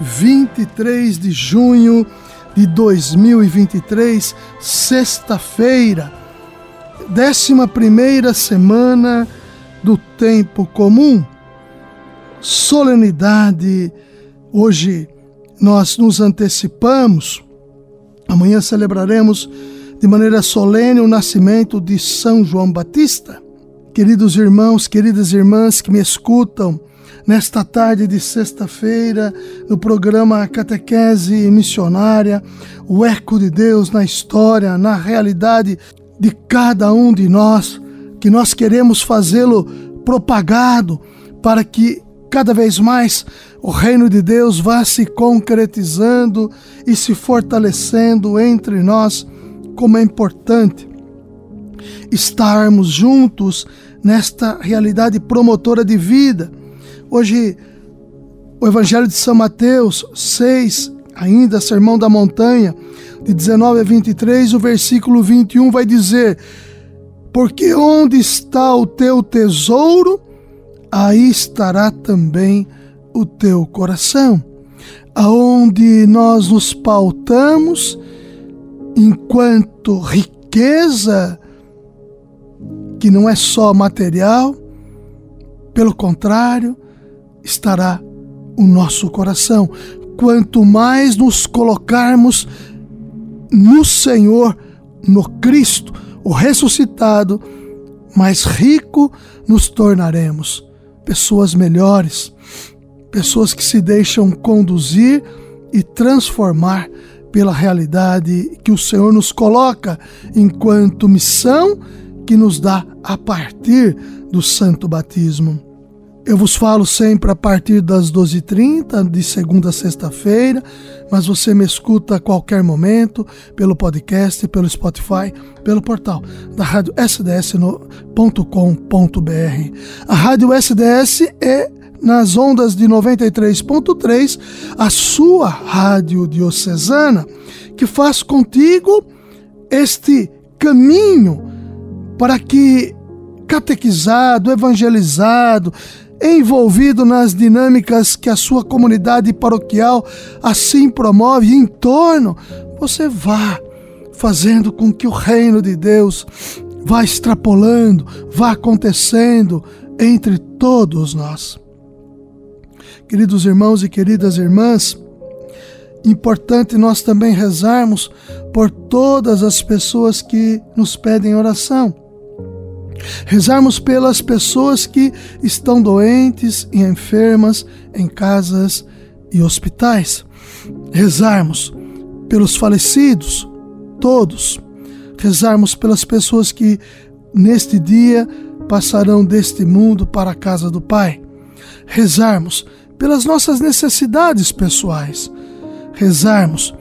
23 de junho de 2023, sexta-feira, 11 semana do tempo comum. Solenidade. Hoje nós nos antecipamos. Amanhã celebraremos de maneira solene o nascimento de São João Batista. Queridos irmãos, queridas irmãs que me escutam nesta tarde de sexta-feira, no programa Catequese Missionária, o eco de Deus na história, na realidade de cada um de nós, que nós queremos fazê-lo propagado para que cada vez mais o reino de Deus vá se concretizando e se fortalecendo entre nós, como é importante estarmos juntos nesta realidade promotora de vida. Hoje, o Evangelho de São Mateus 6, ainda Sermão da Montanha, de 19 a 23, o versículo 21 vai dizer: Porque onde está o teu tesouro, aí estará também o teu coração. Aonde nós nos pautamos, enquanto riqueza que não é só material, pelo contrário, estará o nosso coração. Quanto mais nos colocarmos no Senhor, no Cristo, o ressuscitado, mais rico nos tornaremos. Pessoas melhores, pessoas que se deixam conduzir e transformar pela realidade que o Senhor nos coloca enquanto missão que nos dá a partir do santo batismo. Eu vos falo sempre a partir das 12h30, de segunda a sexta-feira, mas você me escuta a qualquer momento pelo podcast, pelo Spotify, pelo portal da rádio sds.com.br. A rádio SDS é nas ondas de 93.3, a sua rádio diocesana, que faz contigo este caminho para que catequizado, evangelizado, envolvido nas dinâmicas que a sua comunidade paroquial assim promove em torno, você vá fazendo com que o reino de Deus vá extrapolando, vá acontecendo entre todos nós. Queridos irmãos e queridas irmãs, importante nós também rezarmos por todas as pessoas que nos pedem oração Rezarmos pelas pessoas que estão doentes e enfermas em casas e hospitais. Rezarmos pelos falecidos, todos. Rezarmos pelas pessoas que neste dia passarão deste mundo para a casa do Pai. Rezarmos pelas nossas necessidades pessoais. Rezarmos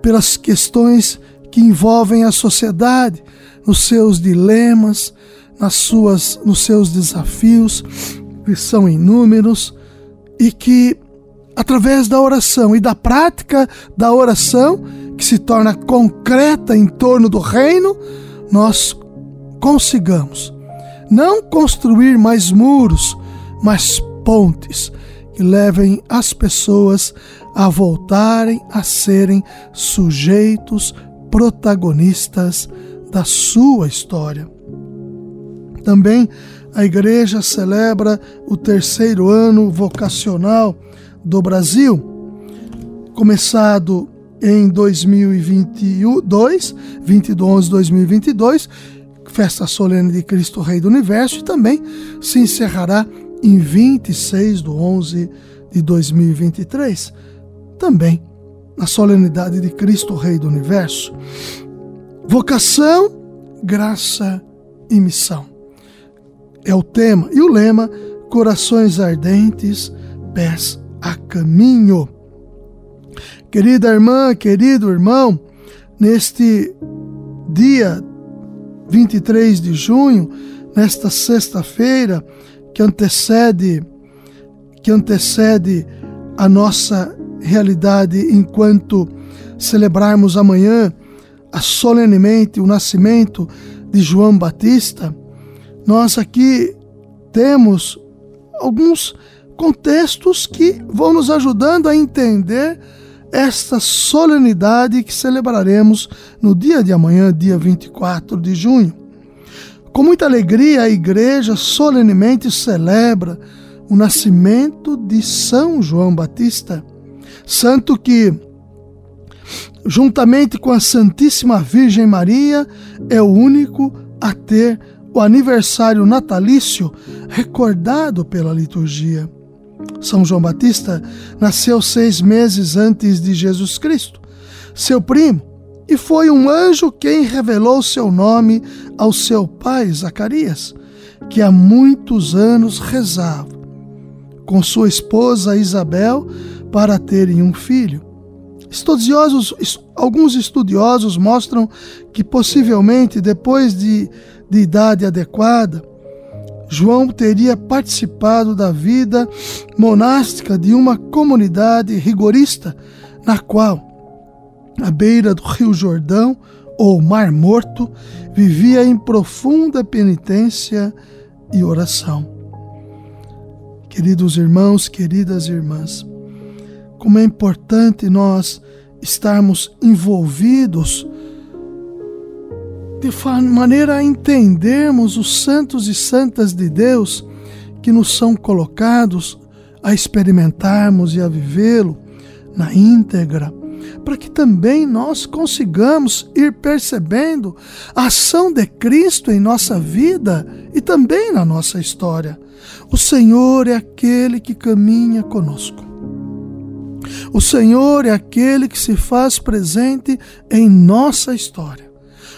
pelas questões que envolvem a sociedade, nos seus dilemas, nas suas, nos seus desafios, que são inúmeros, e que através da oração e da prática da oração, que se torna concreta em torno do reino, nós consigamos não construir mais muros, mas pontes que levem as pessoas a voltarem a serem sujeitos protagonistas da sua história. Também a igreja celebra o terceiro ano vocacional do Brasil, começado em 2022, 20 de 11 de 2022, festa solene de Cristo Rei do Universo, e também se encerrará em 26 de 11 de 2023, também na solenidade de Cristo Rei do Universo. Vocação, graça e missão é o tema. E o lema: Corações ardentes, pés a caminho. Querida irmã, querido irmão, neste dia 23 de junho, nesta sexta-feira que antecede que antecede a nossa realidade enquanto celebrarmos amanhã solenemente o nascimento de João Batista, nós aqui temos alguns contextos que vão nos ajudando a entender esta solenidade que celebraremos no dia de amanhã, dia 24 de junho. Com muita alegria, a igreja solenemente celebra o nascimento de São João Batista, santo que, juntamente com a Santíssima Virgem Maria, é o único a ter o aniversário natalício recordado pela liturgia. São João Batista nasceu seis meses antes de Jesus Cristo. Seu primo, e foi um anjo quem revelou seu nome ao seu pai Zacarias, que há muitos anos rezava com sua esposa Isabel para terem um filho. Estudiosos, alguns estudiosos mostram que possivelmente depois de, de idade adequada, João teria participado da vida monástica de uma comunidade rigorista, na qual à beira do Rio Jordão, ou Mar Morto, vivia em profunda penitência e oração. Queridos irmãos, queridas irmãs, como é importante nós estarmos envolvidos de maneira a entendermos os santos e santas de Deus que nos são colocados a experimentarmos e a vivê-lo na íntegra para que também nós consigamos ir percebendo a ação de Cristo em nossa vida e também na nossa história. O Senhor é aquele que caminha conosco. O Senhor é aquele que se faz presente em nossa história.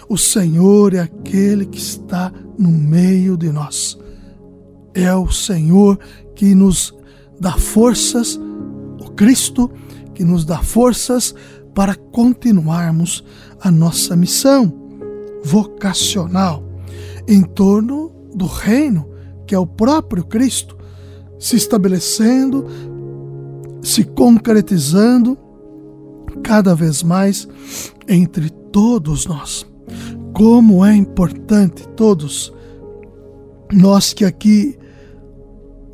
O Senhor é aquele que está no meio de nós. É o Senhor que nos dá forças, o Cristo que nos dá forças para continuarmos a nossa missão vocacional em torno do reino, que é o próprio Cristo, se estabelecendo, se concretizando cada vez mais entre todos nós. Como é importante todos nós que aqui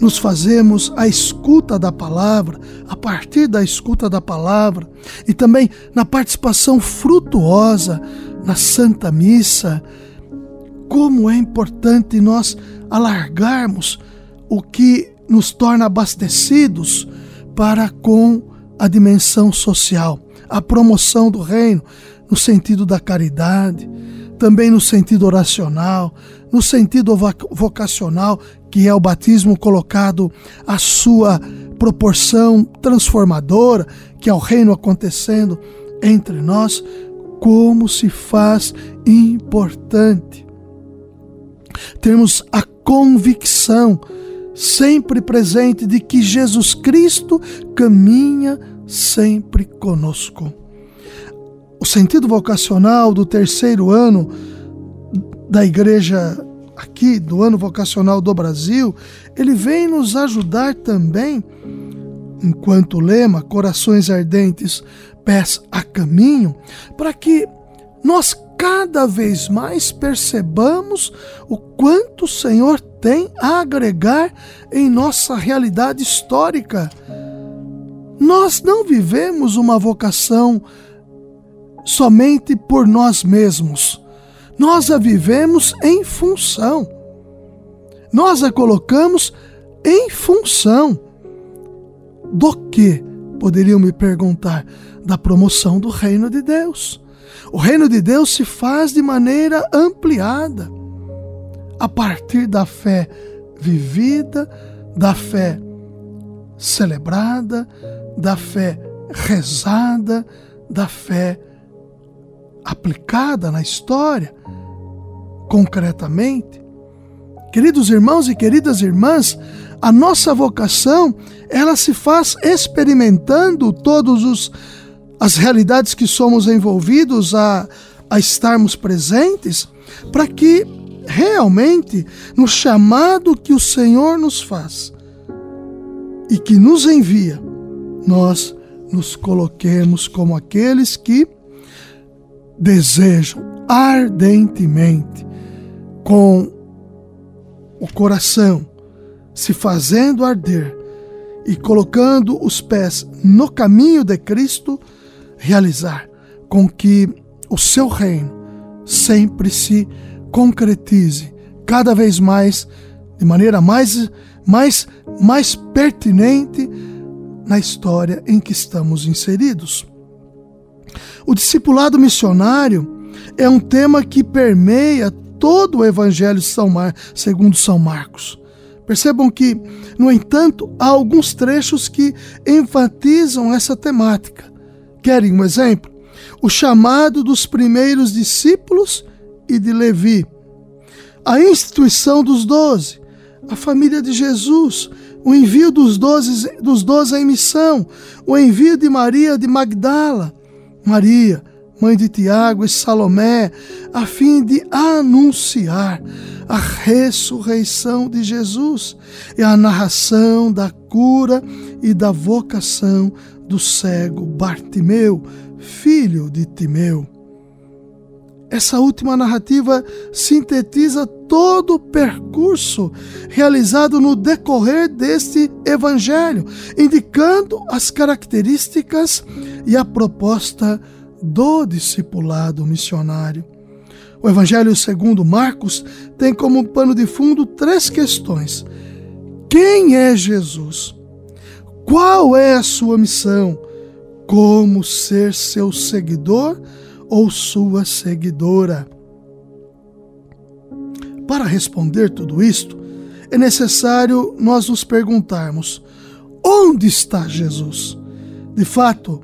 nos fazemos a escuta da palavra, a partir da escuta da palavra e também na participação frutuosa na Santa Missa, como é importante nós alargarmos o que nos torna abastecidos para com a dimensão social, a promoção do reino no sentido da caridade, também no sentido oracional, no sentido vocacional, que é o batismo colocado à sua proporção transformadora, que é o reino acontecendo entre nós, como se faz importante termos a convicção sempre presente de que Jesus Cristo caminha sempre conosco. O sentido vocacional do terceiro ano da igreja aqui, do ano vocacional do Brasil, ele vem nos ajudar também, enquanto lema Corações Ardentes, Pés a Caminho, para que nós cada vez mais percebamos o quanto o Senhor tem a agregar em nossa realidade histórica. Nós não vivemos uma vocação somente por nós mesmos. Nós a vivemos em função. Nós a colocamos em função do que? Poderiam me perguntar, da promoção do reino de Deus. O reino de Deus se faz de maneira ampliada, a partir da fé vivida, da fé celebrada, da fé rezada, da fé aplicada na história, concretamente. Queridos irmãos e queridas irmãs, A nossa vocação, ela se faz experimentando todos os as realidades que somos envolvidos a, a estarmos presentes, para que realmente no chamado que o Senhor nos faz e que nos envia, nós nos coloquemos como aqueles que desejam ardentemente, com o coração se fazendo arder e colocando os pés no caminho de Cristo, realizar com que o seu reino sempre se concretize cada vez mais de maneira mais mais mais pertinente na história em que estamos inseridos. O discipulado missionário é um tema que permeia todo o Evangelho São Mar, segundo São Marcos. Percebam que, no entanto, há alguns trechos que enfatizam essa temática. Querem um exemplo? O chamado dos primeiros discípulos e de Levi, a instituição dos doze, a família de Jesus, o envio dos doze, dos doze em missão, o envio de Maria de Magdala, Maria, mãe de Tiago e Salomé, a fim de anunciar a ressurreição de Jesus e a narração da cura e da vocação do cego Bartimeu, filho de Timeu. Essa última narrativa sintetiza todo o percurso realizado no decorrer deste evangelho, indicando as características e a proposta do discipulado missionário. O Evangelho segundo Marcos tem como pano de fundo três questões: quem é Jesus? Qual é a sua missão? Como ser seu seguidor ou sua seguidora? Para responder tudo isto, é necessário nós nos perguntarmos: onde está Jesus? De fato,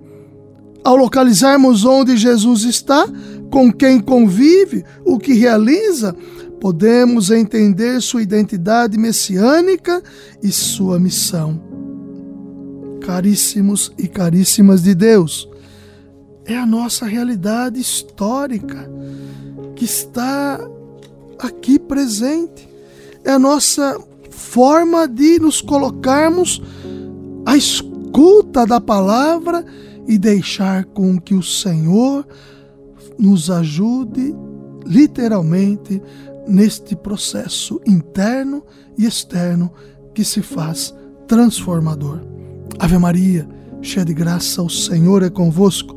ao localizarmos onde Jesus está, com quem convive, o que realiza, podemos entender sua identidade messiânica e sua missão caríssimos e caríssimas de Deus. É a nossa realidade histórica que está aqui presente. É a nossa forma de nos colocarmos à escuta da palavra e deixar com que o Senhor nos ajude literalmente neste processo interno e externo que se faz transformador. Ave Maria, cheia de graça, o Senhor é convosco.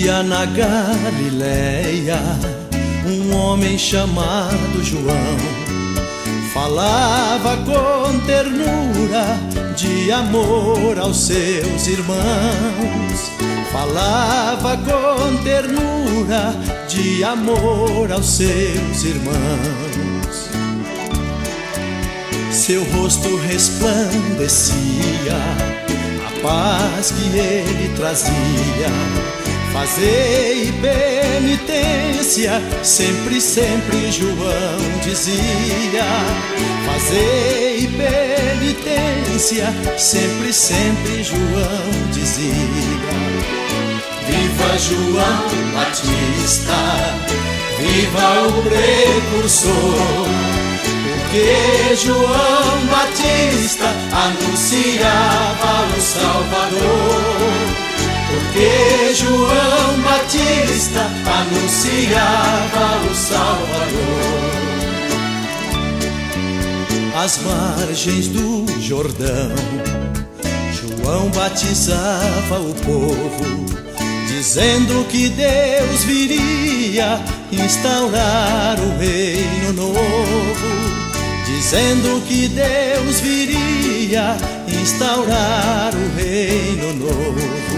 Dia na Galileia, um homem chamado João falava com ternura de amor aos seus irmãos. Falava com ternura de amor aos seus irmãos. Seu rosto resplandecia a paz que ele trazia Fazei penitência, sempre, sempre João dizia. Fazei penitência, sempre, sempre João dizia. Viva João Batista, viva o precursor. Porque João Batista anunciava o Salvador porque João Batista anunciava o Salvador. Às margens do Jordão, João batizava o povo, dizendo que Deus viria instaurar o reino novo, dizendo que Deus viria instaurar o reino novo.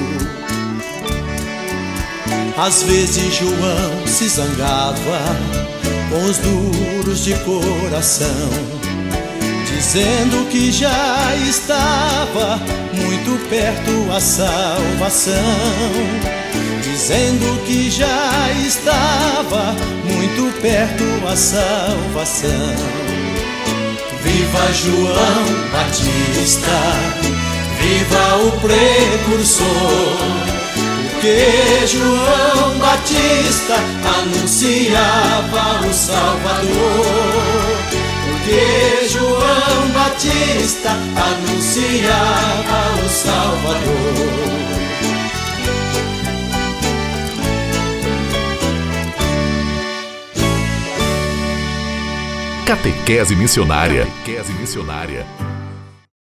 Às vezes João se zangava com os duros de coração, dizendo que já estava muito perto a salvação, dizendo que já estava muito perto a salvação. Viva João Batista, viva o precursor porque João Batista anunciava o Salvador. Porque João Batista anunciava o Salvador. Catequese Missionária. Catequese Missionária